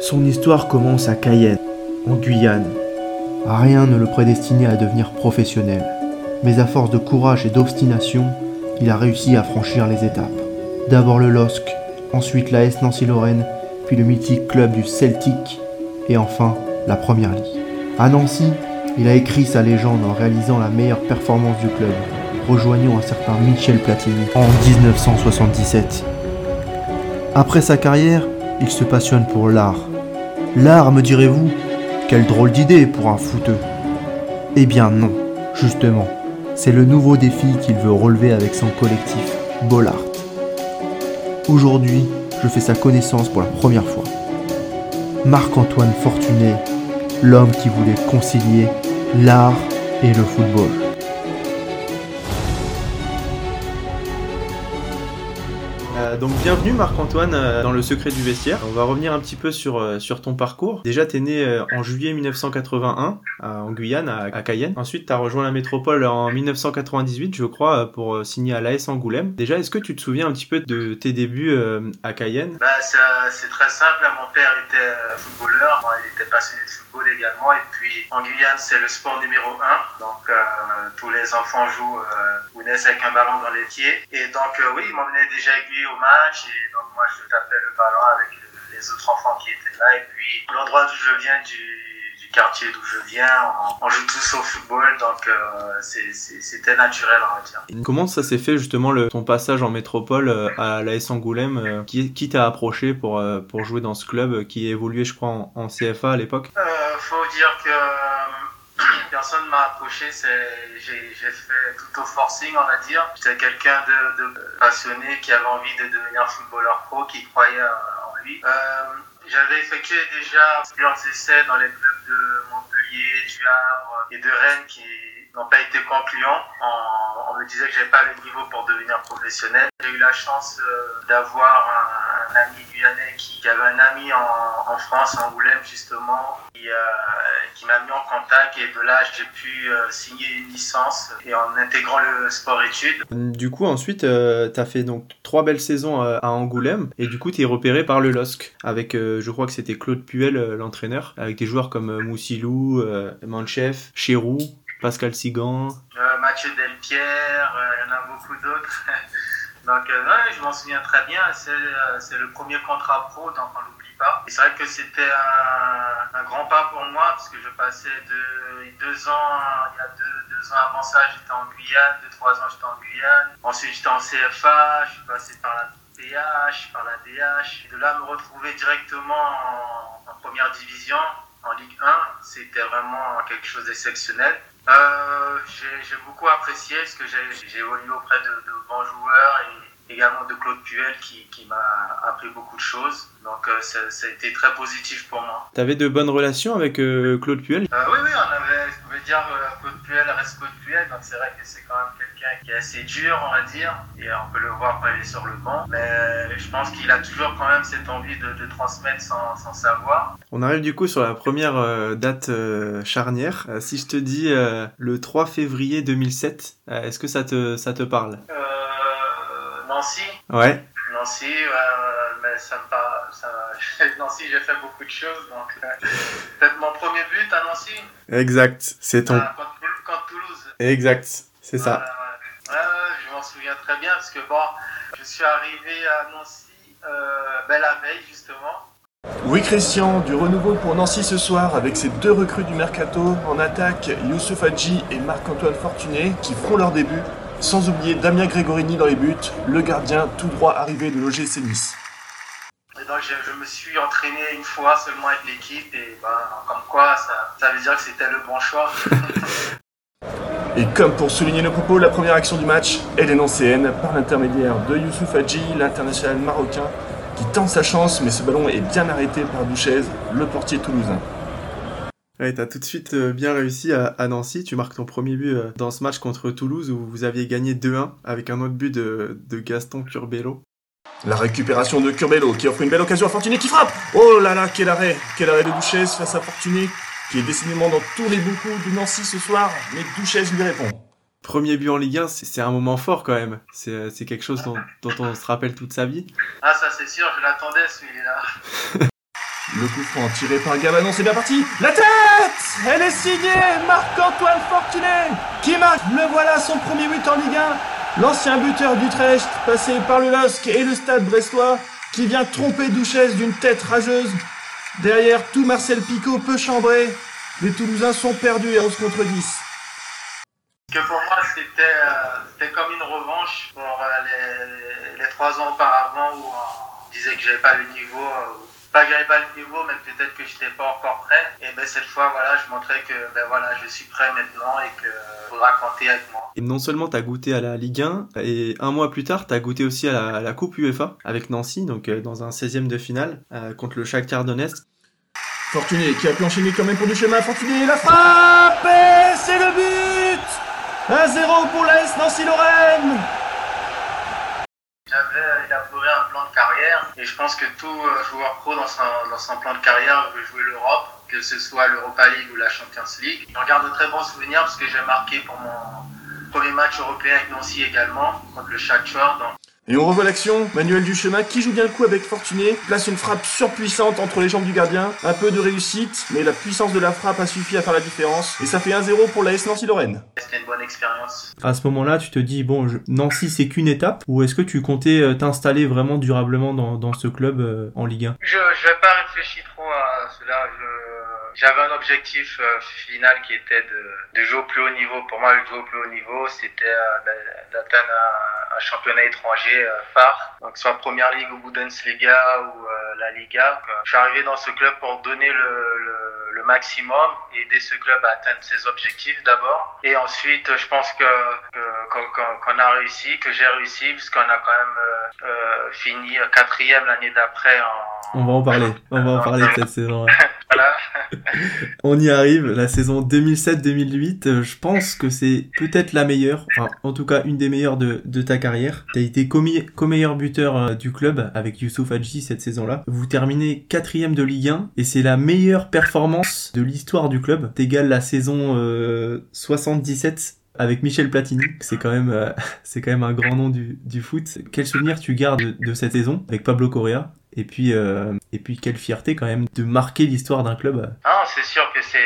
Son histoire commence à Cayenne, en Guyane. Rien ne le prédestinait à devenir professionnel, mais à force de courage et d'obstination, il a réussi à franchir les étapes. D'abord le LOSC, ensuite la S Nancy-Lorraine, puis le mythique club du Celtic, et enfin la Première Ligue. À Nancy, il a écrit sa légende en réalisant la meilleure performance du club, rejoignant un certain Michel Platini en 1977. Après sa carrière, il se passionne pour l'art. L'art, me direz-vous Quelle drôle d'idée pour un footeux. Eh bien non, justement, c'est le nouveau défi qu'il veut relever avec son collectif Bollard. Aujourd'hui, je fais sa connaissance pour la première fois. Marc-Antoine Fortuné, l'homme qui voulait concilier l'art et le football. Donc bienvenue Marc-Antoine euh, dans le secret du vestiaire. On va revenir un petit peu sur, euh, sur ton parcours. Déjà tu es né euh, en juillet 1981 à- en Guyane à, Cayenne. Ensuite tu as rejoint la métropole en 1998 je crois euh, pour euh, signer à l'AS Angoulême. Déjà est-ce que tu te souviens un petit peu de tes débuts euh, à Cayenne? Bah, c'est très simple. Mon père était euh, footballeur, moi, il était passionné de football également. Et puis en Guyane, c'est le sport numéro un. Donc euh, tous les enfants jouent euh, ou naissent avec un ballon dans les pieds. Et donc euh, oui, il m'emmenait déjà aiguillé au match. Et donc moi, je tapais le ballon avec le- les autres enfants qui étaient là. Et puis l'endroit d'où je viens, du, du quartier d'où je viens, on, on joue tous au football. Donc euh, c'était naturel, on va dire. Comment ça s'est fait justement le, ton passage en métropole euh, à l'AS Angoulême euh, Qui, qui t'a approché pour, pour jouer dans ce club qui évoluait je crois en, en CFA à l'époque? Euh, faut dire que personne m'a approché, j'ai fait tout au forcing, on va dire. J'étais quelqu'un de, de passionné qui avait envie de devenir footballeur pro, qui croyait en lui. Euh, j'avais effectué déjà plusieurs essais dans les clubs de Montpellier, du Havre et de Rennes qui n'ont pas été concluants. On, on me disait que j'avais pas le niveau pour devenir professionnel. J'ai eu la chance euh, d'avoir un, un ami guyanais qui, qui avait un ami en, en France, à Angoulême justement, qui, euh, qui m'a mis en contact et de là j'ai pu euh, signer une licence et en intégrant le sport-études. Du coup, ensuite, euh, t'as fait donc trois belles saisons à Angoulême et du coup, t'es repéré par le LOSC avec, je crois que c'était Claude Puel, l'entraîneur, avec des joueurs comme Moussilou, Manchef, Chérou, Pascal Sigan. Mathieu Delpierre, il y en a beaucoup d'autres. donc euh, ouais, je m'en souviens très bien, c'est euh, c'est le premier contrat pro, donc on l'oublie pas. Et c'est vrai que c'était un, grand pas pour moi, parce que je passais de deux ans, il y a deux, deux ans avant ça, j'étais en Guyane, deux, trois ans j'étais en Guyane. Ensuite j'étais en CFA, je suis passé par la PH, par la DH. De là me retrouver directement en, en première division, en Ligue 1, c'était vraiment quelque chose d'exceptionnel. Euh, j'ai beaucoup apprécié parce que j'ai j'ai évolué auprès de, de bons joueurs et également de Claude Puel qui, qui m'a appris beaucoup de choses. Donc euh, ça, ça a été très positif pour moi. T'avais de bonnes relations avec euh, Claude Puel? Oui, oui, on avait, dire euh, Claude Puel reste Claude Puel, donc c'est vrai que c'est quand même quelqu'un qui est assez dur, on va dire, et on peut le voir quand il est sur le banc. Mais je pense qu'il a toujours quand même cette envie de, de transmettre son, son savoir. On arrive du coup sur la première euh, date euh, charnière. Euh, si je te dis euh, le 3 février 2007, euh, est-ce que ça te, ça te parle? Euh, Nancy, Ouais. Nancy, euh, mais ça me parle. Ça, Nancy, j'ai fait beaucoup de choses, donc euh, peut-être mon premier but à Nancy, Exact, c'est ton... euh, contre, contre Toulouse. Exact, c'est ça. Ouais, ouais, ouais, je m'en souviens très bien parce que bon, je suis arrivé à Nancy euh, ben, la veille justement. Oui Christian, du renouveau pour Nancy ce soir avec ces deux recrues du Mercato en attaque, Youssouf Hadji et Marc-Antoine Fortuné qui feront leur début, sans oublier Damien Gregorini dans les buts, le gardien tout droit arrivé de l'OGC Nice. Donc je, je me suis entraîné une fois seulement avec l'équipe et ben, comme quoi ça, ça veut dire que c'était le bon choix. Et comme pour souligner nos propos, la première action du match, est nancéenne par l'intermédiaire de Youssouf Hadji, l'international marocain, qui tente sa chance, mais ce ballon est bien arrêté par Douchez, le portier toulousain. Ouais, t'as tout de suite euh, bien réussi à, à Nancy. Tu marques ton premier but euh, dans ce match contre Toulouse où vous aviez gagné 2-1 avec un autre but de, de Gaston Curbelo. La récupération de Curbelo qui offre une belle occasion à Fortuné qui frappe Oh là là, quel arrêt Quel arrêt de Douchez face à Fortuné qui est décidément dans tous les coups de Nancy ce soir, mais Douchez lui répond. Premier but en Ligue 1, c'est un moment fort quand même. C'est quelque chose dont, dont, on se rappelle toute sa vie. Ah, ça c'est sûr, je l'attendais celui-là. Le coup franc tiré par Gabanon, c'est bien parti. La tête Elle est signée Marc-Antoine Fortuné qui marque. Le voilà son premier but en Ligue 1. L'ancien buteur d'Utrecht, passé par le LOSC et le stade brestois, qui vient tromper Duchesse d'une tête rageuse. Derrière, tout Marcel Picot peut chambrer. Les Toulousains sont perdus à 11 contre 10. Que pour moi, c'était comme une revanche pour euh, les, les, trois ans auparavant où on disait que j'avais pas le niveau. Euh, pas que j'avais pas le niveau, mais peut-être que j'étais pas encore prêt. Et ben cette fois, voilà, je montrais que ben voilà, je suis prêt maintenant et que faudra compter avec moi. Et non seulement tu as goûté à la Ligue 1, et un mois plus tard, tu as goûté aussi à la, Coupe UEFA avec Nancy, donc euh, dans un 16e de finale euh, contre le Shakhtar Donetsk. Fortuné qui a pu enchaîner quand même pour du chemin. Fortuné, la frappe et c'est le but 1-0 pour l'AS Nancy-Lorraine j'avais élaboré un carrière et je pense que tout euh, joueur pro dans son, dans son plan de carrière veut jouer l'Europe, que ce soit l'Europa League ou la Champions League. Je regarde de très bons souvenirs parce que j'ai marqué pour mon premier match européen avec Nancy également, contre le Shakhtar. Et on revoit l'action, Manuel Duchemin qui joue bien le coup avec Fortuné, place une frappe surpuissante entre les jambes du gardien, un peu de réussite, mais la puissance de la frappe a suffi à faire la différence, et ça fait 1-0 pour la S Nancy-Lorraine. C'était une bonne expérience. À ce moment-là, tu te dis, bon, Nancy c'est qu'une étape, ou est-ce que tu comptais euh, t'installer vraiment durablement dans, dans ce club euh, en Ligue 1 Je n'ai pas réfléchi trop à cela, j'avais un objectif euh, final qui était de, de, jouer au plus haut niveau. Pour moi, le jouer au plus haut niveau, c'était d'atteindre un championnat étranger euh, phare, donc soit Première Ligue ou Bundesliga ou euh, la Liga. Je suis arrivé dans ce club pour donner le, le maximum aider ce club à atteindre ses objectifs d'abord. Et ensuite, je pense que qu'on a réussi, que j'ai réussi, puisqu'on a quand même euh, euh fini quatrième l'année d'après en... On va en parler, on va en parler de cette saison. voilà. on y arrive, la saison 2007-2008, je pense que c'est peut-être la meilleure, enfin en tout cas une des meilleures de, de ta carrière. Tu as été co-meilleur buteur euh, du club avec Youssouf Hadji cette saison-là. Vous terminez quatrième de Ligue 1 et c'est la meilleure performance de l'histoire du club. T'égales la saison 77 euh, avec Michel Platini. C'est quand même, euh, c'est quand même un grand nom du, du foot. Quel souvenir tu gardes de, cette saison avec Pablo Correa et puis, et puis quelle fierté quand même de marquer l'histoire d'un club. Ah, c'est sûr que c'est,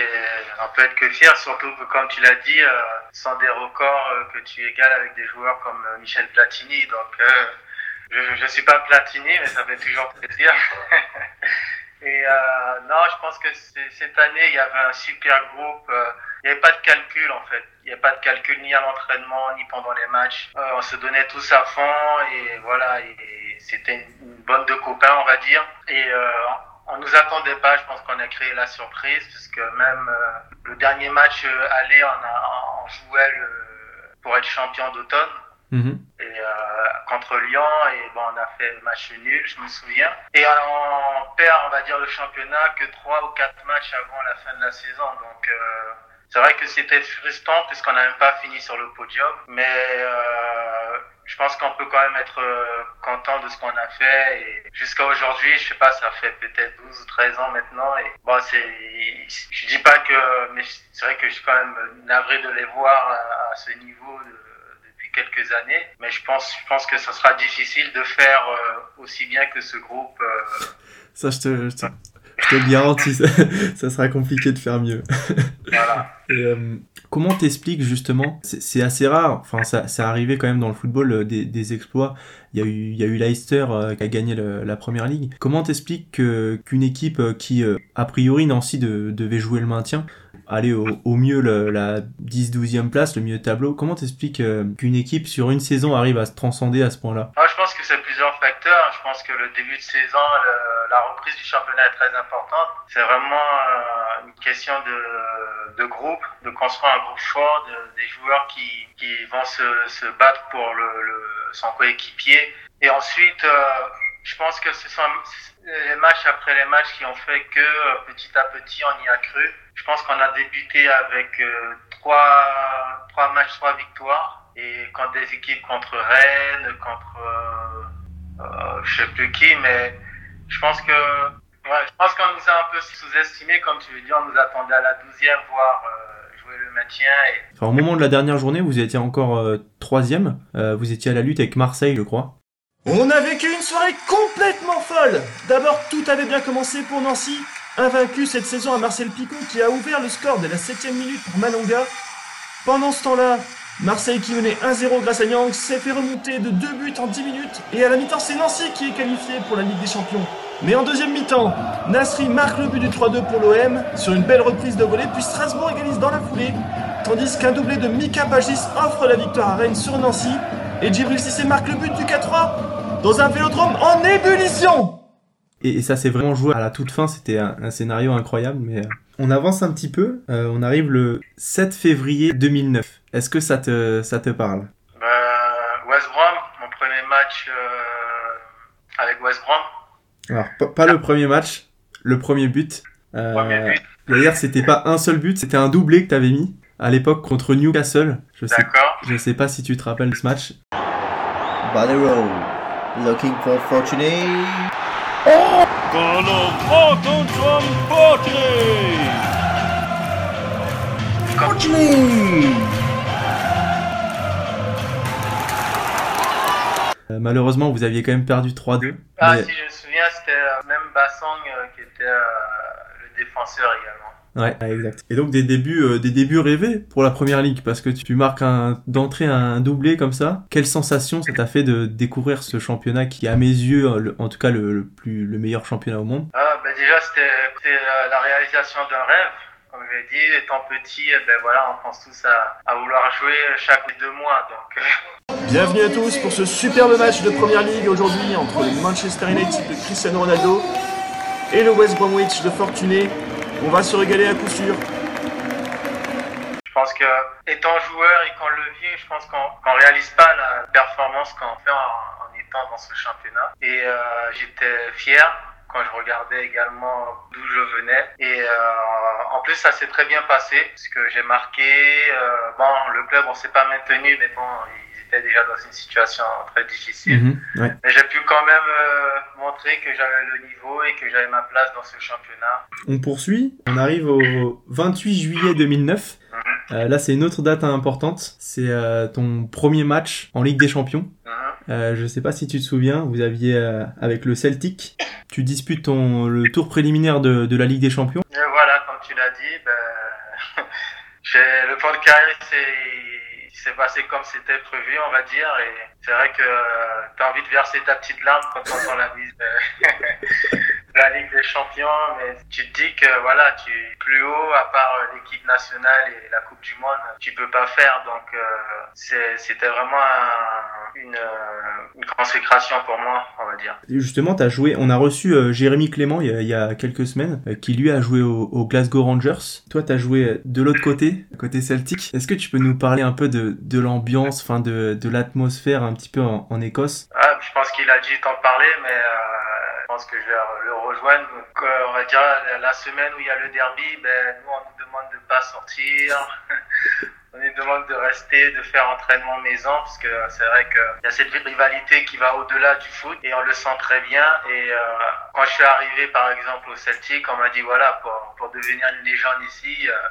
on peut être que fier, surtout comme tu l'as dit, sans des records euh, que tu égales avec des joueurs comme euh, Michel Platini. Donc, euh, je ne suis pas Platini, mais ça fait toujours plaisir. Et non, je pense que cette année, il y avait un super groupe. il n'y avait pas de calcul, en fait. Il n'y avait pas de calcul ni à l'entraînement, ni pendant les matchs. on se donnait tous à fond et voilà. Et, c'était une, bonne de copains, on va dire. Et on nous attendait pas. Je pense qu'on a créé la surprise parce que même le dernier match aller, on a, jouait pour être champion d'automne. Mhm. Et euh, contre Lyon, et bon, on a fait match nul, je me souviens. Et on perd, on va dire, le championnat que trois ou quatre matchs avant la fin de la saison. Donc, euh, c'est vrai que c'était frustrant puisqu'on n'a même pas fini sur le podium. Mais euh, je pense qu'on peut quand même être content de ce qu'on a fait. Et jusqu'à aujourd'hui, je sais pas, ça fait peut-être 12 ou 13 ans maintenant. Et bon, c'est, je dis pas que, mais c'est vrai que je suis quand même navré de les voir à, ce niveau quelques années. Mais je pense, je pense que ça sera difficile de faire euh, aussi bien que ce groupe. Euh. Ça, je te, je te, je te garantis, ça, sera compliqué de faire mieux. Voilà. Et, Comment t'expliques justement C'est assez rare, enfin ça, ça arrivé quand même dans le football euh, des, des, exploits. Il y a eu, il y a eu Leicester euh, qui a gagné la première ligue. Comment t'expliques qu'une équipe euh, qui, a priori, Nancy devait jouer le maintien, aller au, mieux la 10-12e place, le mieux tableau, comment t'expliques qu'une équipe sur une saison arrive à se transcender à ce point-là? Je pense que c'est plusieurs facteurs. Je pense que le début de saison, la reprise du championnat est très importante. C'est vraiment une question de, de groupe, de construire un groupe fort, de, des joueurs qui, qui vont se, se battre pour le son coéquipier. Et ensuite, euh, je pense que ce sont les matchs après les matchs qui ont fait que euh, petit à petit on y a cru. Je pense qu'on a débuté avec euh, trois, trois matchs, trois victoires. Et quand des équipes contre Rennes, contre euh, je sais plus qui, mais je pense que ouais, je pense qu'on nous a un peu sous-estimé, comme tu veux dire, on nous attendait à la douzième, voire jouer le maintien. Au moment de la dernière journée, vous étiez encore euh, troisième. Euh, vous étiez à la lutte avec Marseille, je crois. On a vécu une soirée complètement folle D'abord, tout avait bien commencé pour Nancy. Invaincu cette saison à Marcel Picot qui a ouvert le score dès la 7 minute pour Malonga. Pendant ce temps-là, Marseille qui menait 1-0 grâce à Yang s'est fait remonter de deux buts en 10 minutes et à la mi-temps c'est Nancy qui est qualifié pour la Ligue des Champions. Mais en deuxième mi-temps, Nasri marque le but du 3-2 pour l'OM sur une belle reprise de volée puis Strasbourg égalise dans la foulée tandis qu'un doublé de Mika Pagis offre la victoire à Rennes sur Nancy et Djibril Cissé marque le but du 4-3 dans un vélodrome en ébullition et, ça s'est vraiment joué à la toute fin, c'était un, scénario incroyable, mais euh, on avance un petit peu, euh, on arrive le 7 février 2009. Est-ce que ça te, ça te parle? Bah, West Brom, mon premier match euh, avec West Brom. Alors, pas, le premier match, le premier but. Euh, D'ailleurs, c'était pas un seul but, c'était un doublé que t'avais mis à l'époque contre Newcastle. Je sais, je sais pas si tu te rappelles de ce match. Badero, looking for Fortuné. Euh, malheureusement, vous aviez quand même perdu 3-2. Ah, si je me souviens, c'était euh, même Bassang euh, qui était le défenseur également. Ouais, exact. Et donc des débuts, euh, des débuts rêvés pour la première ligue parce que tu marques un d'entrée un doublé comme ça. Quelle sensation ça t'a fait de découvrir ce championnat qui, à mes yeux, en tout cas le, plus le meilleur championnat au monde? Ah, ben déjà c'était la réalisation d'un rêve. Comme je l'ai dit, étant petit, eh ben voilà, on pense tous à, à vouloir jouer chaque deux mois. Donc. Euh. Bienvenue à tous pour ce superbe match de première ligue aujourd'hui entre le Manchester United de Cristiano Ronaldo et le West Bromwich de Fortuné on va se régaler à coup sûr. Je pense que, étant joueur et qu'en levier, je pense qu'on ne réalise pas la performance qu'on fait en, étant dans ce championnat. Et euh, j'étais fier quand je regardais également d'où je venais. Et euh, en plus, ça s'est très bien passé, parce que j'ai marqué. Euh, bon, le club, on s'est pas maintenu, mais bon, déjà dans une situation très difficile. Mhm, Mais j'ai pu quand même euh, montrer que j'avais le niveau et que j'avais ma place dans ce championnat. On poursuit, on arrive au 28 juillet 2009. Mhm. Euh, là, c'est une autre date importante. C'est euh, ton premier match en Ligue des Champions. Mhm. je sais pas si tu te souviens, vous aviez avec le Celtic, tu disputes ton, le tour préliminaire de, de la Ligue des Champions. Et voilà, comme tu l'as dit, ben, le plan de carrière c'est c'est passé comme c'était prévu, on va dire. Et c'est vrai que euh, tu envie de verser ta petite larme quand tu entends la mise de la Ligue des Champions. Mais tu te dis que voilà, tu es plus haut, à part l'équipe nationale et la Coupe du Monde, tu peux pas faire. Donc euh, c'était vraiment une, une, consécration pour moi, on va dire. justement, tu as joué, on a reçu euh, Jérémy Clément il y, a, quelques semaines, qui lui a joué au, au Glasgow Rangers. Toi, tu as joué de l'autre côté, côté Celtic. Est-ce que tu peux nous parler un peu de, de l'ambiance, enfin de, de l'atmosphère un petit peu en, en Écosse? Ah, Je pense qu'il a dû t'en parler, mais euh, pense que je vais le rejoindre. Donc, on va dire la semaine où il y a le derby, ben, nous on nous demande de pas sortir. on nous demande de rester, de faire entraînement maison, parce que c'est vrai qu'il y a cette rivalité qui va au-delà du foot et on le sent très bien. Et euh, quand je suis arrivé par exemple au Celtic, on m'a dit voilà, pour, pour devenir une légende ici, euh,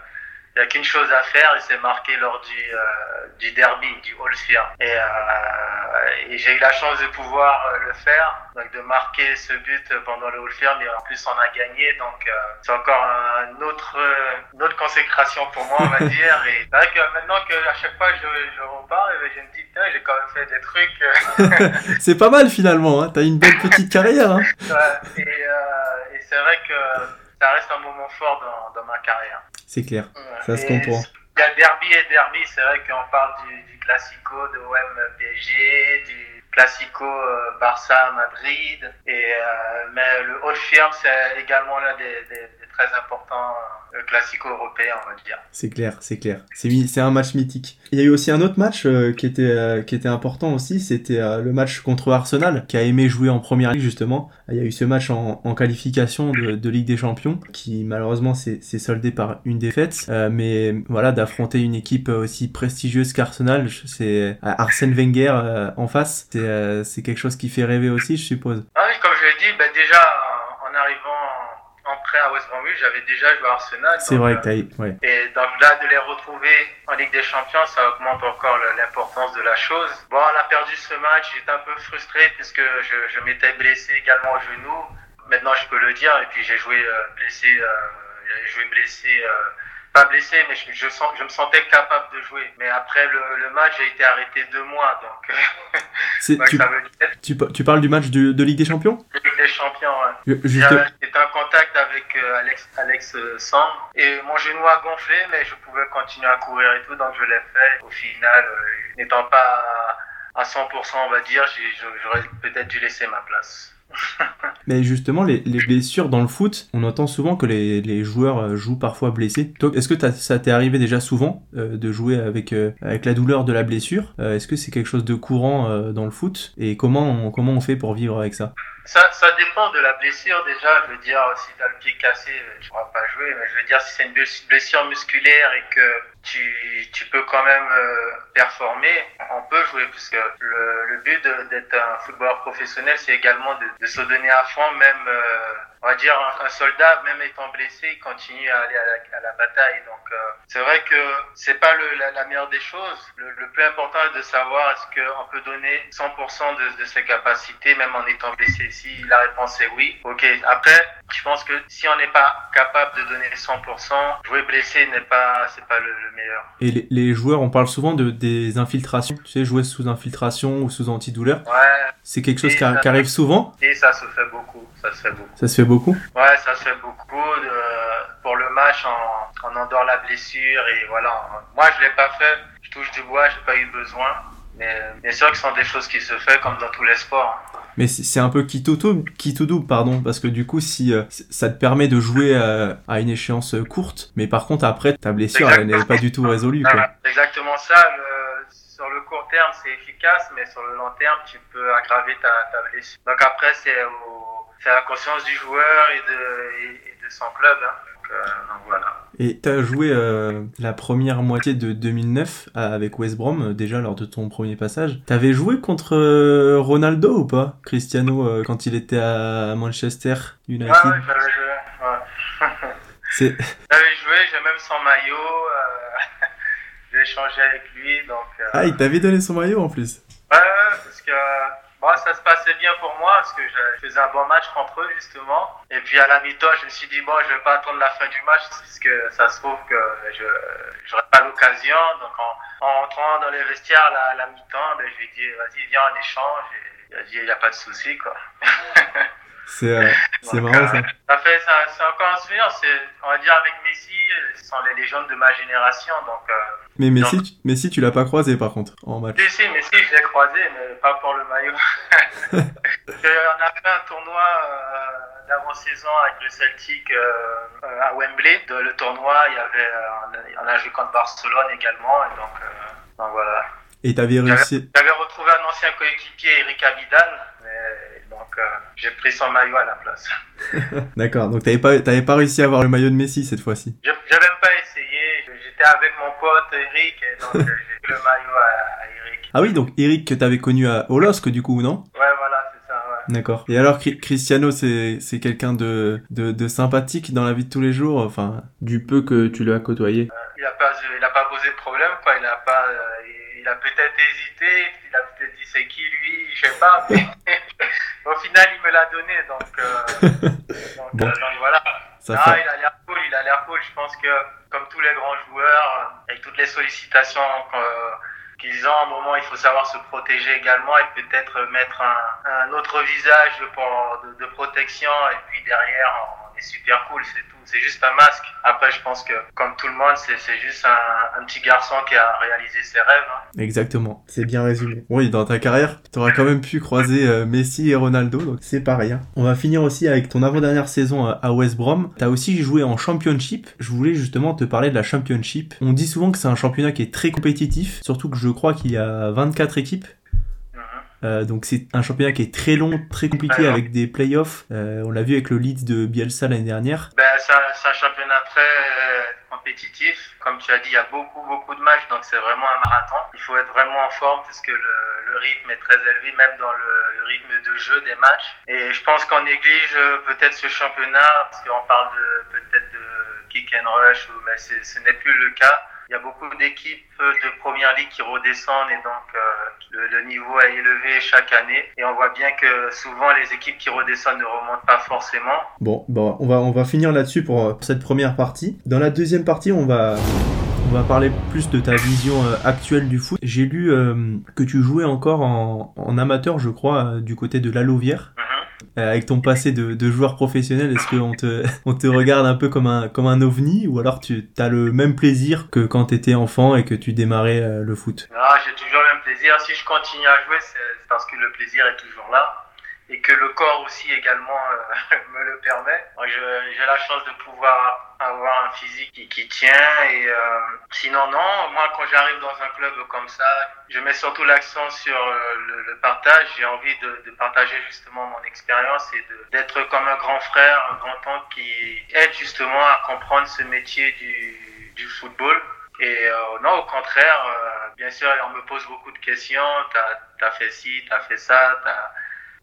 il n'y a qu'une chose à faire et c'est marqué lors du, euh, du derby, du All Et, euh, et j'ai eu la chance de pouvoir euh, le faire, donc de marquer ce but pendant le All mais en plus on a gagné, donc c'est encore un autre, une autre consécration pour moi, on va dire. Et c'est vrai que maintenant que à chaque fois je, je repars, ben, je me dis, putain, j'ai quand même fait des trucs. c'est pas mal finalement, hein. t'as une belle petite carrière. Hein. et, et c'est vrai que ça reste un moment fort dans, dans ma carrière. C'est clair, ça se comprend. Il y a derby et derby, c'est vrai qu'on parle du, du classico de OM PSG, du classico euh, Barça Madrid, et, euh, mais le Old Firm c'est également l'un des, des, des, très importants le classico européen, on va dire. C'est clair, c'est clair. C'est un match mythique. Il y a eu aussi un autre match euh, qui était euh, qui était important aussi, c'était euh, le match contre Arsenal, qui a aimé jouer en première ligue justement. Il y a eu ce match en, en qualification de, de, Ligue des Champions, qui malheureusement s'est soldé par une défaite. mais voilà, d'affronter une équipe aussi prestigieuse qu'Arsenal, c'est Arsène Wenger en face, c'est c'est quelque chose qui fait rêver aussi, je suppose. Ah oui, comme je l'ai dit, bah déjà en arrivant prêt à West Bromwich, j'avais déjà joué à Arsenal. C'est vrai euh, que t'as eu- ouais. Et donc là, de les retrouver en Ligue des Champions, ça augmente encore l'importance de la chose. Bon, on a perdu ce match, j'étais un peu frustré puisque je, je m'étais blessé également au genou. Maintenant, je peux le dire. Et puis, j'ai joué euh, blessé, euh, j'ai joué blessé, euh, pas blessé, mais je, je, sens, je me sentais capable de jouer. Mais après le, le match, j'ai été arrêté deux mois. Donc, C'est- donc tu, ça veut dire tu, tu parles du match du- de Ligue des Champions? Ligue des Champions. ouais. Juste, J'étais en contact avec euh, Alex, Alex euh, Sang et mon genou a gonflé, mais je pouvais continuer à courir et tout, donc je l'ai fait. Au final, euh, n'étant pas à, à 100%, on va dire, j'aurais peut-être dû laisser ma place. Mais justement, les, les blessures dans le foot, on entend souvent que les, joueurs euh, jouent parfois blessés. Est-ce que ça t'est arrivé déjà souvent euh, de jouer avec, euh, avec la douleur de la blessure? Est-ce que c'est quelque chose de courant dans le foot? Et comment comment on fait pour vivre avec ça? Ça, ça dépend de la blessure déjà. Je veux dire, si tu as le pied cassé, euh, tu pourras pas jouer. Mais je veux dire, si c'est une bless- blessure musculaire et que tu, tu peux quand même euh, performer, on peut jouer. Puisque le, le but d'être un footballeur professionnel, c'est également de, de se donner à fond, même, euh, on va dire, un, un soldat, même étant blessé, il continue à aller à la, à la bataille. Donc, euh, c'est vrai que c'est pas le, la, la meilleure des choses. Le, le plus important est de savoir est-ce qu'on peut donner 100% de, de ses capacités, même en étant blessé. Si la réponse est oui, ok. Après, je pense que si on n'est pas capable de donner 100%, jouer blessé n'est pas, c'est pas le, le meilleur. Et les, les joueurs, on parle souvent de, des infiltrations. Tu sais, jouer sous infiltration ou sous antidouleur. Ouais, C'est quelque chose qui arrive souvent. et ça se fait beaucoup, ça se fait beaucoup. Ça se fait beaucoup. Ouais, ça se fait beaucoup. euh, pour le match, on, on endort la blessure et voilà. Moi, je l'ai pas fait. Je touche du bois, j'ai pas eu besoin. Mais bien sûr que ce sont des choses qui se font comme dans tous les sports. Mais c'est un peu qui tout double, qui tout double, pardon, parce que du coup, si euh, ça te permet de jouer euh, à une échéance courte, mais par contre après ta blessure, elle n'est pas du tout résolue. Quoi. Voilà, exactement ça. Le- sur le court terme, c'est efficace, mais sur le long terme, tu peux aggraver ta, ta blessure. Donc après, c'est au- c'est la conscience du joueur et de, et, et de son club. hein. Donc, euh, donc voilà. Et t'as joué euh, la première moitié de 2009 à- avec West Brom, euh, déjà lors de ton premier passage. T'avais joué contre euh, Ronaldo ou pas Cristiano euh, quand il était à Manchester United? Ouais, ouais, j'avais joué. Ouais. J'avais joué, j'ai même son maillot. Euh, j'ai échangé avec lui. Donc, euh, ah, il t'avait donné son maillot en plus? Ouais, ouais, parce que bon, ça se passait bien pour moi parce que je faisais un bon match contre eux justement. Et puis à la mi-temps, je me suis dit bon, je vais pas attendre la fin du match puisque ça se trouve que je j'aurai pas l'occasion. Donc en, en rentrant dans les vestiaires à la, la mi-temps, ben, je lui ai dit vas-y viens en échange. Et il a dit il y a pas de souci quoi. C'est euh, c'est Donc, marrant euh, ça. Ça fait c'est encore un souvenir. On va dire avec Messi, euh, ce sont les légendes de ma génération. Donc euh, Mais Messi, tu- Messi, tu l'as pas croisé par contre en match. Si, si, mais si, je l'ai croisé, mais pas pour le maillot. On a fait un tournoi euh, d'avant-saison avec le Celtic à Wembley. De, le tournoi, il y avait, on, a, joué contre Barcelone également, et donc, donc voilà. Et t'avais réussi. J'avais retrouvé un ancien coéquipier, Eric Abidal, mais donc euh, j'ai pris son maillot à la place. D'accord. Donc t'avais pas t'avais pas réussi à avoir le maillot de Messi cette fois-ci? Même pas essayé, j'étais avec mon pote Eric, et donc euh, j'ai pris le maillot à, à Eric. Ah oui, donc Eric que t'avais connu à Olosk du coup, non? Ouais, voilà, c'est ça, ouais. D'accord. Et alors Cri- Cristiano, c'est c'est quelqu'un de, de de sympathique dans la vie de tous les jours, enfin du peu que tu l'as côtoyé? il a pas il a pas posé de problème quoi il a pas euh, il, il a peut-être hésité il a peut-être dit c'est qui lui? Je sais pas mais final il me l'a donné donc euh, donc, Bon. euh, donc voilà Ça ah, fait. il a l'air cool il a l'air cool je pense que comme tous les grands joueurs euh, avec toutes les sollicitations qu'ils ont à un moment il faut savoir se protéger également et peut-être mettre un, un autre visage de, de protection et puis derrière on est super cool c'est tout c'est juste un masque après je pense que comme tout le monde c'est c'est juste un, un petit garçon qui a réalisé ses rêves hein. Exactement. C'est bien résumé. Oui, dans ta carrière, t'auras quand même pu croiser euh, Messi et Ronaldo, donc c'est pas rien. On va finir aussi avec ton avant-dernière saison à- à West Brom. T'as aussi joué en Championship. Je voulais justement te parler de la Championship. On dit souvent que c'est un championnat qui est très compétitif, surtout que je crois qu'il y a 24 équipes. Euh, donc c'est un championnat qui est très long, très compliqué Alors. avec des playoffs. Euh, on l'a vu avec le Leeds de Bielsa l'année dernière. ben c'est un, championnat très euh, compétitif. Comme tu as dit, il y a beaucoup, beaucoup de matchs, donc c'est vraiment un marathon. Il faut être vraiment en forme parce que le, le rythme est très élevé, même dans le, le, rythme de jeu des matchs. Et je pense qu'on néglige peut-être ce championnat, parce qu'on parle peut-être de kick and rush, mais ce n'est plus le cas. Il y a beaucoup d'équipes de première ligue qui redescendent et donc euh, le, le, niveau est élevé chaque année. Et on voit bien que souvent les équipes qui redescendent ne remontent pas forcément. Bon, bon on, va, on va finir là-dessus pour, pour cette première partie. Dans la deuxième partie, on va on va parler plus de ta vision euh, actuelle du foot. J'ai lu euh, que tu jouais encore en, en amateur, je crois, euh, du côté de la Louvière. Mhm. Avec ton passé de, de joueur professionnel, est-ce qu'on te, on te regarde un peu comme un, comme ovni ou alors tu as le même plaisir que quand tu étais enfant et que tu démarrais le foot? Non, j'ai toujours le même plaisir. Si je continue à jouer, c'est parce que le plaisir est toujours là et que le corps aussi également euh, me le permet. J'ai la chance de pouvoir avoir un physique qui, qui tient et euh, sinon non, moi quand j'arrive dans un club comme ça, je mets surtout l'accent sur euh, le, le, partage. J'ai envie de, de, partager justement mon expérience et d'être comme un grand frère, un grand oncle qui aide justement à comprendre ce métier du, du football. Et euh, non, au contraire, euh, bien sûr, on me pose beaucoup de questions. T'as as fait ci, t'as fait ça, t'as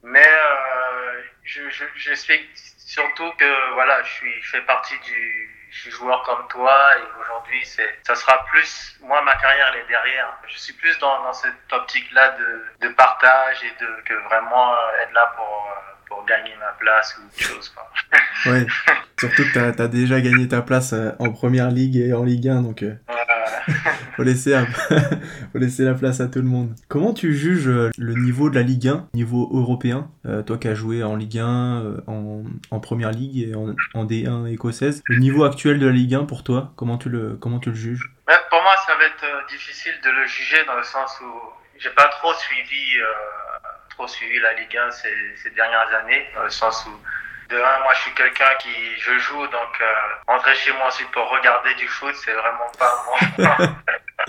mais euh, je, je, j'explique surtout que voilà, je suis, je fais partie du, je suis joueur comme toi et aujourd'hui c'est, ça sera plus, moi ma carrière elle est derrière. Je suis plus dans, dans cette optique-là de, de partage et de que vraiment être là pour pour gagner ma place ou autre chose quoi. ouais, surtout que t'as as déjà gagné ta place euh, en première ligue et en Ligue 1 donc. Euh... faut laisser un... faut laisser la place à tout le monde. Comment tu juges euh, le niveau de la Ligue 1, niveau européen, euh, toi qui as joué en Ligue 1, euh, en, en, première ligue et en, en, D1 écossaise, le niveau actuel de la Ligue 1 pour toi, comment tu le comment tu le juges? Ouais, Pour moi, ça va être difficile de le juger dans le sens où j'ai pas trop suivi trop suivi la Ligue 1 ces, ces dernières années, dans le sens où de un, moi je suis quelqu'un qui je joue donc euh, rentrer chez moi ensuite pour regarder du foot, c'est vraiment pas moi.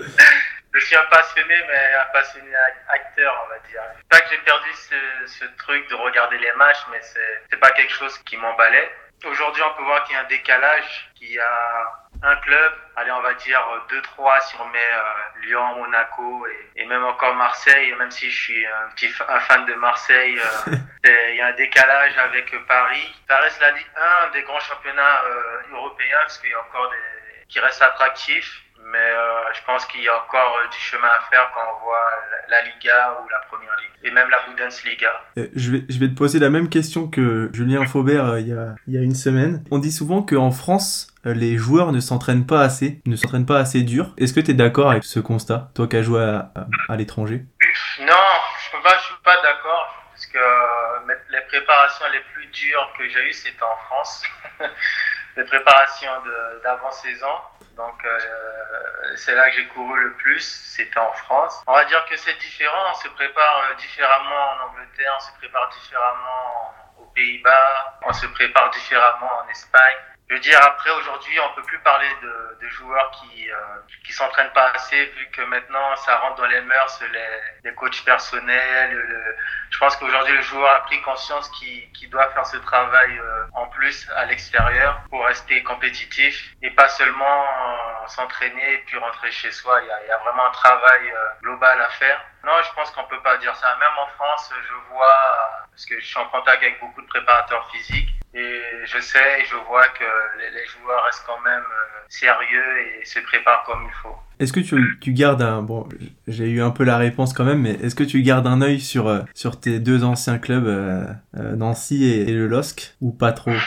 je suis un passionné mais un passionné acteur, on va dire. Pas que j'ai perdu ce, ce, truc de regarder les matchs, mais c'est c'est pas quelque chose qui m'emballait. Aujourd'hui, on peut voir qu'il y a un décalage, qu'il y a un club, allez, on va dire 2-3 si on met euh, Lyon, Monaco et, et, même encore Marseille, même si je suis un petit un fan de Marseille, euh, il y a un décalage avec Paris. Ça reste la Ligue 1, des grands championnats euh, européens, parce qu'il y a encore des qui restent attractifs. Mais euh, je pense qu'il y a encore euh, du chemin à faire quand on voit la, la, Liga ou la Première Ligue et même la Bundesliga. Euh, je vais, je vais te poser la même question que Julien Faubert euh, il, y a, il y a une semaine. On dit souvent qu'en France, les joueurs ne s'entraînent pas assez, ne s'entraînent pas assez dur. Est-ce que tu es d'accord avec ce constat, toi qui as joué à, l'étranger? Non, je je suis pas d'accord parce que les préparations les plus dures que j'ai eues c'était en France. les préparations d'avant-saison. Donc euh, c'est là que j'ai couru le plus, c'était en France. On va dire que c'est différent, on se prépare différemment en Angleterre, on se prépare différemment aux Pays-Bas, on se prépare différemment en Espagne. Je veux dire, après, aujourd'hui, on peut plus parler de, de joueurs qui euh, qui s'entraînent pas assez, vu que maintenant, ça rentre dans les mœurs, les, les coachs personnels. Le, je pense qu'aujourd'hui, le joueur a pris conscience qu'il qu doit faire ce travail euh, en plus à l'extérieur pour rester compétitif et pas seulement euh, s'entraîner puis rentrer chez soi. Il y a, il y a vraiment un travail euh, global à faire. Non, je pense qu'on peut pas dire ça. Même en France, je vois, parce que je suis en contact avec beaucoup de préparateurs physiques, et je sais et je vois que les, les joueurs restent quand même euh, sérieux et se préparent comme il faut. Est-ce que tu, tu gardes un bon j'ai eu un peu la réponse quand même mais est-ce que tu gardes un œil sur euh, sur tes deux anciens clubs euh, Nancy et, et, le LOSC ou pas trop?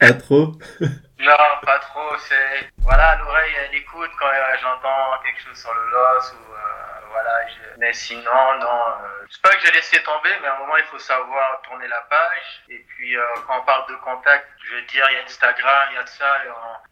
Pas trop? Non, pas trop, c'est voilà, l'oreille elle écoute quand j'entends quelque chose sur le LOSC ou voilà, je... mais sinon, non. Euh, c'est pas que j'ai laissé tomber, mais à un moment, il faut savoir tourner la page. Et puis, euh, quand on parle de contact, je veux dire, il y a Instagram, il y a ça,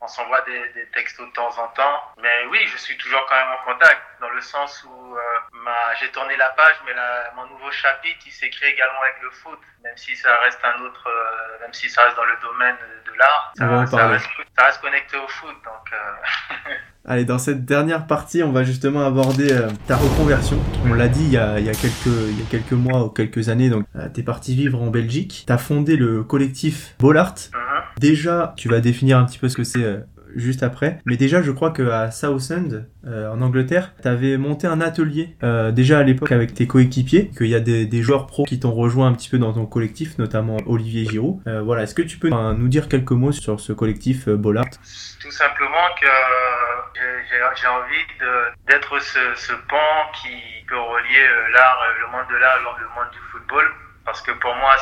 on, on s'envoie des, des, textos de temps en temps. Mais oui, je suis toujours quand même en contact, dans le sens où euh, ma... j'ai tourné la page, mais la... mon nouveau chapitre, il s'écrit également avec le foot, même si ça reste un autre, euh, même si ça reste dans le domaine de l'art, ça, ça, reste, ça reste connecté au foot, donc. Allez, dans cette dernière partie, on va justement aborder euh, ta reconversion. On l'a dit il y, a, il y, a, quelques, il y a quelques mois ou quelques années, donc euh, t'es parti vivre en Belgique. T'as fondé le collectif Bollard. déjà, tu vas définir un petit peu ce que c'est juste après. Mais déjà, je crois qu'à Southend, euh, en Angleterre, tu avais monté un atelier euh, déjà à l'époque avec tes coéquipiers, qu'il y a des, joueurs pros qui t'ont rejoint un petit peu dans ton collectif, notamment Olivier Giroud. Euh, voilà, est-ce que tu peux nous dire quelques mots sur ce collectif Bollard? Tout simplement que j'ai envie d'être ce, ce, pont qui peut relier l'art, le monde de l'art le monde du football. Parce que pour moi,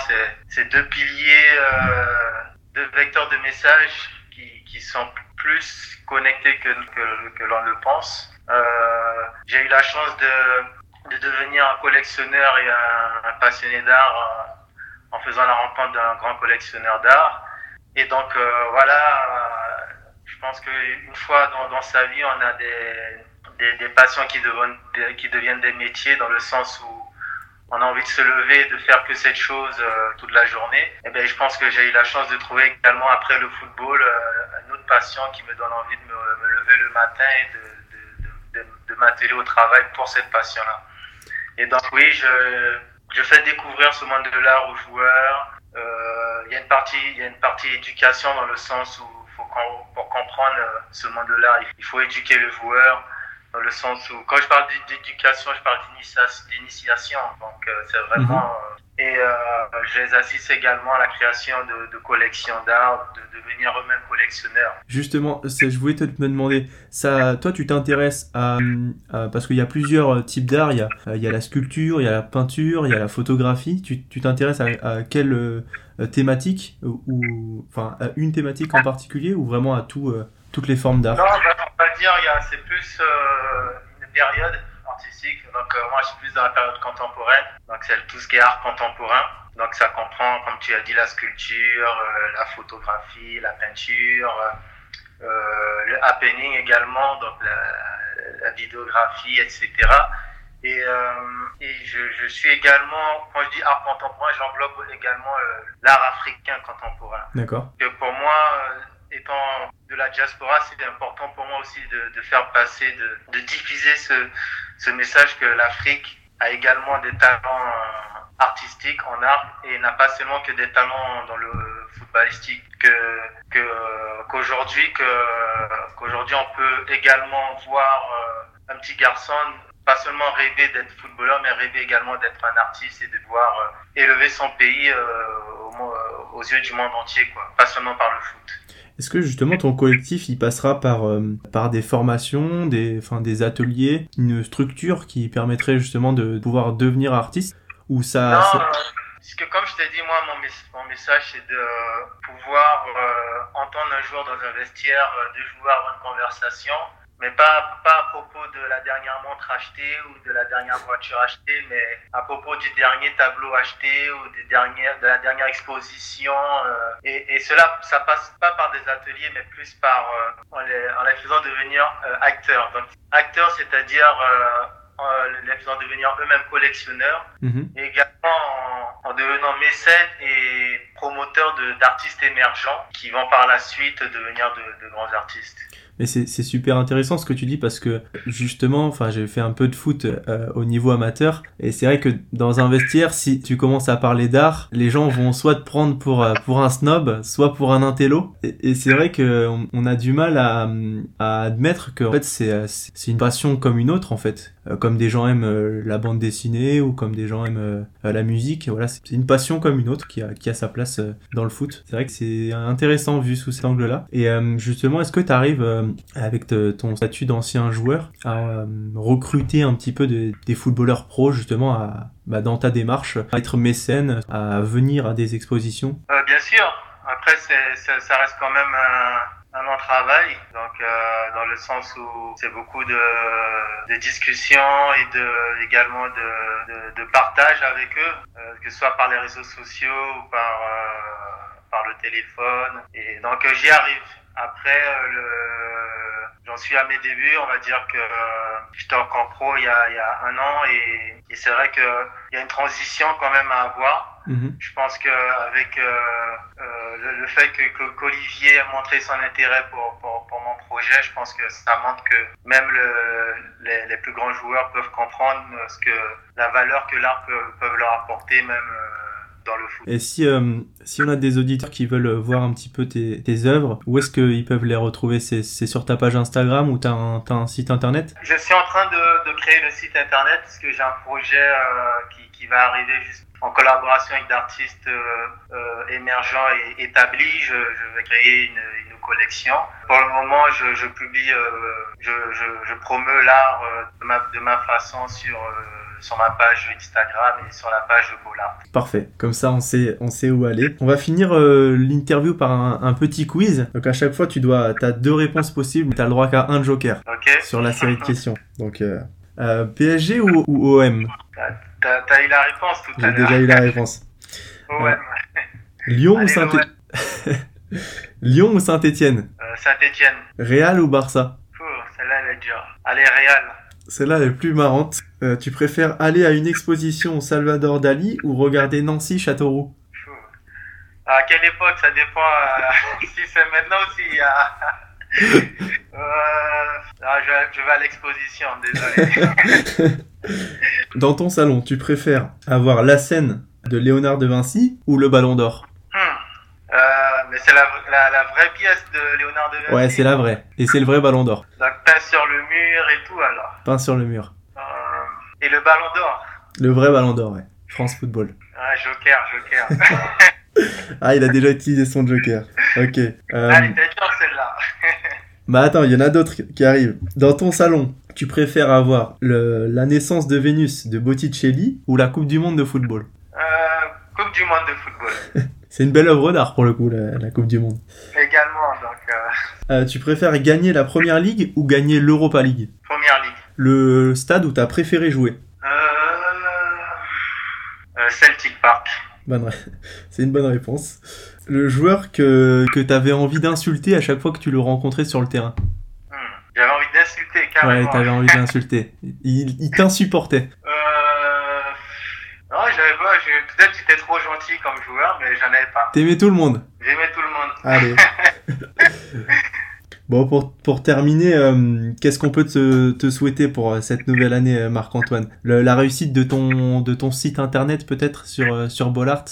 c'est deux piliers, deux vecteurs de messages qui, qui sont plus connecté que, que, l'on le pense. Euh, j'ai eu la chance de, de, devenir un collectionneur et un, passionné d'art euh, en faisant la rencontre d'un grand collectionneur d'art. Et donc euh, voilà, je pense qu'une fois dans, dans, sa vie, on a des, des, des passions qui deviennent, qui deviennent des métiers dans le sens où on a envie de se lever, de faire que cette chose toute la journée. Et eh ben, je pense que j'ai eu la chance de trouver également après le football passion qui me donne envie de me, me lever le matin et de, de, de, de m'atteler au travail pour cette passion-là. Et donc oui, je, je fais découvrir ce monde de l'art aux joueurs. Euh, il y a une partie, il y a une partie éducation dans le sens où faut pour comprendre ce monde de l'art, il faut éduquer le joueur dans le sens où, quand je parle d'éducation, je parle d'initiation. Donc, euh, c'est vraiment. Mhm. Euh, euh, je les assiste également à la création de, de collections d'art, de, devenir eux-mêmes collectionneurs. Justement, je voulais te me demander, ça, toi, tu t'intéresses à, parce qu'il y a plusieurs types d'art. Il y a, il y a la sculpture, il y a la peinture, il y a la photographie. Tu t'intéresses à, à, quelle thématique ou, enfin, à une thématique en particulier ou vraiment à tout, toutes les formes d'art? Non, on va dire, c'est plus euh, une période artistique. Donc, euh, moi, je suis plus dans la période contemporaine. Donc, c'est tout ce qui est art contemporain. Donc, ça comprend, comme tu as dit, la sculpture, euh, la photographie, la peinture, le happening également, donc la, la vidéographie, etc. Et, et je, je, suis également, quand je dis art contemporain, j'englobe également l'art africain contemporain. D'accord. Que pour moi, étant de la diaspora, c'est important pour moi aussi de, de faire passer, de, de diffuser ce, ce, message que l'Afrique a également des talents euh, artistiques en art et n'a pas seulement que des talents dans le footballistique. Que qu'aujourd'hui que qu'aujourd'hui on peut également voir euh, un petit garçon pas seulement rêver d'être footballeur, mais rêver également d'être un artiste et de pouvoir euh, élever son pays aux yeux du monde entier, quoi, pas seulement par le foot. Est-ce que justement ton collectif il passera par, euh, par des formations, des, enfin, des ateliers, une structure qui permettrait justement de pouvoir devenir artiste? Ou ça, non, parce que comme je t'ai dit, moi, mon, message, c'est de pouvoir euh, entendre un joueur dans un vestiaire, euh, deux joueurs avoir une conversation, mais pas, pas à propos de la dernière montre achetée ou de la dernière voiture achetée, mais à propos du dernier tableau acheté ou des dernières, de la dernière exposition. Euh, et, et, cela, ça passe pas par des ateliers, mais plus par euh, en, les, en, les, faisant devenir euh, acteurs. Donc acteurs, c'est-à-dire euh, en les faisant devenir eux-mêmes collectionneurs, mm-hmm. et également en, en, devenant mécènes et promoteurs d'artistes émergents qui vont par la suite devenir de, de grands artistes. Mais c'est super intéressant ce que tu dis parce que justement, enfin, j'ai fait un peu de foot euh, au niveau amateur et c'est vrai que dans un vestiaire, si tu commences à parler d'art, les gens vont soit te prendre pour euh, pour un snob, soit pour un intello. Et, c'est vrai que on, a du mal à, à admettre que en fait c'est c'est une passion comme une autre en fait. Euh, comme des gens aiment euh, la bande dessinée ou comme des gens aiment euh, la musique. Voilà, c'est une passion comme une autre qui a, qui a sa place dans le foot. C'est vrai que c'est intéressant vu sous cet angle-là. Et justement, est-ce que tu arrives avec ton statut d'ancien joueur à recruter un petit peu de, des footballeurs pros justement bah, dans ta démarche, à être mécène, à venir à des expositions? Bien sûr. Après, ça reste quand même un long travail, donc euh, dans le sens où c'est beaucoup de, de discussions et de également de, de, de partage avec eux, euh, que ce soit par les réseaux sociaux ou par euh, par le téléphone. Et donc euh, j'y arrive. Après, euh, le, j'en suis à mes débuts. On va dire que j'étais encore pro il y a, il y a un an et, et c'est vrai que il y a une transition quand même à avoir. Mhm. Je pense euh, euh, le, le, fait que, qu'Olivier a montré son intérêt pour, pour, pour, mon projet, je pense que ça montre que même le, les, les, plus grands joueurs peuvent comprendre ce que la valeur que l'art peut, peut leur apporter, même dans le foot. Et si, euh, si on a des auditeurs qui veulent voir un petit peu tes, tes œuvres, où est-ce qu'ils peuvent les retrouver? C'est sur ta page Instagram ou t'as un, t'as un site internet? Je suis en train de, de créer le site internet parce que j'ai un projet euh, qui, qui va arriver juste en collaboration avec d'artistes euh, euh, émergents et établis. Je, je vais créer une, une collection. Pour le moment, je, je publie, euh, je, je, l'art de, ma, de ma façon sur, sur ma page Instagram et sur la page Bola. Parfait, comme ça on sait, on sait où aller. On va finir euh, l'interview par un, un petit quiz. Donc à chaque fois, tu dois, as deux réponses possibles, tu as le droit qu'à un joker Ok sur la série de questions. Donc euh, euh, PSG ou, ou OM T'as eu la réponse tout à J'ai l'heure. déjà eu la réponse. Ouais. Lyon ou saint l'OM. Lyon ou Saint-Étienne? Euh, Saint-Etienne. Real ou Barça? Celle-là, elle est dure. Allez, Real. Celle-là est plus marrante. Euh, tu préfères aller à une exposition au Salvador Dali ou regarder Nancy Châteauroux? Fou. À quelle époque? Ça dépend. euh, si c'est maintenant ou s'il a. euh, ah, je, je vais à l'exposition, désolé. Dans ton salon, tu préfères avoir la scène de Léonard de Vinci ou le Ballon d'Or Hmm. Euh, mais c'est la, la, la vraie pièce de Léonard de Vinci. Ouais, c'est la vraie. Et c'est le vrai Ballon d'Or. Donc, peint sur le mur et tout, alors. Peint sur le mur. Euh, et le ballon d'or. Le vrai Ballon d'Or, ouais. France Football. Ah, Joker, Joker. Ah, il a déjà utilisé son joker. Ok. Euh, Elle était dure, celle-là. Bah attends, il y en a d'autres qui arrivent. Dans ton salon, tu préfères avoir le, la naissance de Vénus de Botticelli ou la Coupe du Monde de football? Euh, coupe du monde de football. C'est une belle œuvre d'art pour le coup, la, la Coupe du Monde. Également, donc, euh, Euh, tu préfères gagner la Première Ligue ou gagner l'Europa League? Première ligue. Le stade où t'as préféré jouer? Celtic Park. Bonne C'est une bonne réponse. Le joueur que, que t'avais envie d'insulter à chaque fois que tu le rencontrais sur le terrain. Hmm. J'avais envie d'insulter Ouais, carrément. t'avais envie d'insulter. Il, il t'insupportait. Euh... Non, j'avais pas. Peut-être que j'étais trop gentil comme joueur, mais j'en avais pas. T'aimais tout le monde. J'aimais tout le monde. Allez. bon, pour, pour terminer, euh, qu'est-ce qu'on peut te, te souhaiter pour euh, cette nouvelle année, euh, Marc-Antoine? Le- La réussite de ton, de ton site internet, peut-être, sur, euh, sur Bollard?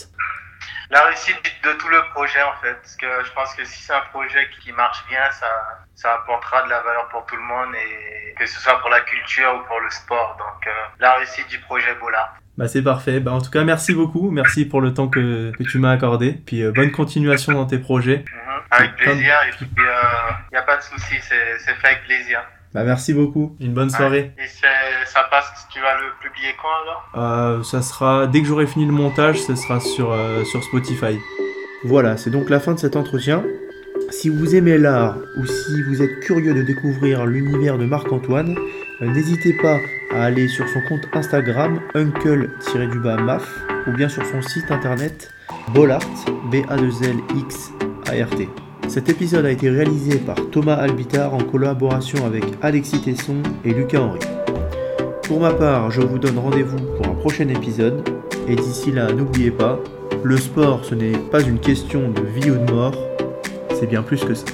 La réussite de tout le projet, en fait. Parce que je pense que si c'est un projet qui marche bien, ça, ça apportera de la valeur pour tout le monde, et que ce soit pour la culture ou pour le sport. Donc, euh, la réussite du projet Bola. Bah, c'est parfait. Bah, en tout cas, merci beaucoup. Merci pour le temps que, que tu m'as accordé. Puis, euh, bonne continuation dans tes projets. Avec plaisir, et puis il n'y a pas de souci, c'est fait avec plaisir. Bah, merci beaucoup. Une bonne soirée. Et ça passe, tu vas le publier quand alors? Euh, ça sera, dès que j'aurai fini le montage, ce sera sur, euh, sur Spotify. Voilà, c'est donc la fin de cet entretien. Si vous aimez l'art ou si vous êtes curieux de découvrir l'univers de Marc-Antoine, euh, n'hésitez pas à aller sur son compte Instagram uncle-maf ou bien sur son site internet Bollart, b a 2 l x Cet épisode a été réalisé par Thomas Albitar en collaboration avec Alexis Tesson et Lucas Henry. Pour ma part, je vous donne rendez-vous pour un prochain épisode et d'ici là, n'oubliez pas, le sport, ce n'est pas une question de vie ou de mort, c'est bien plus que ça.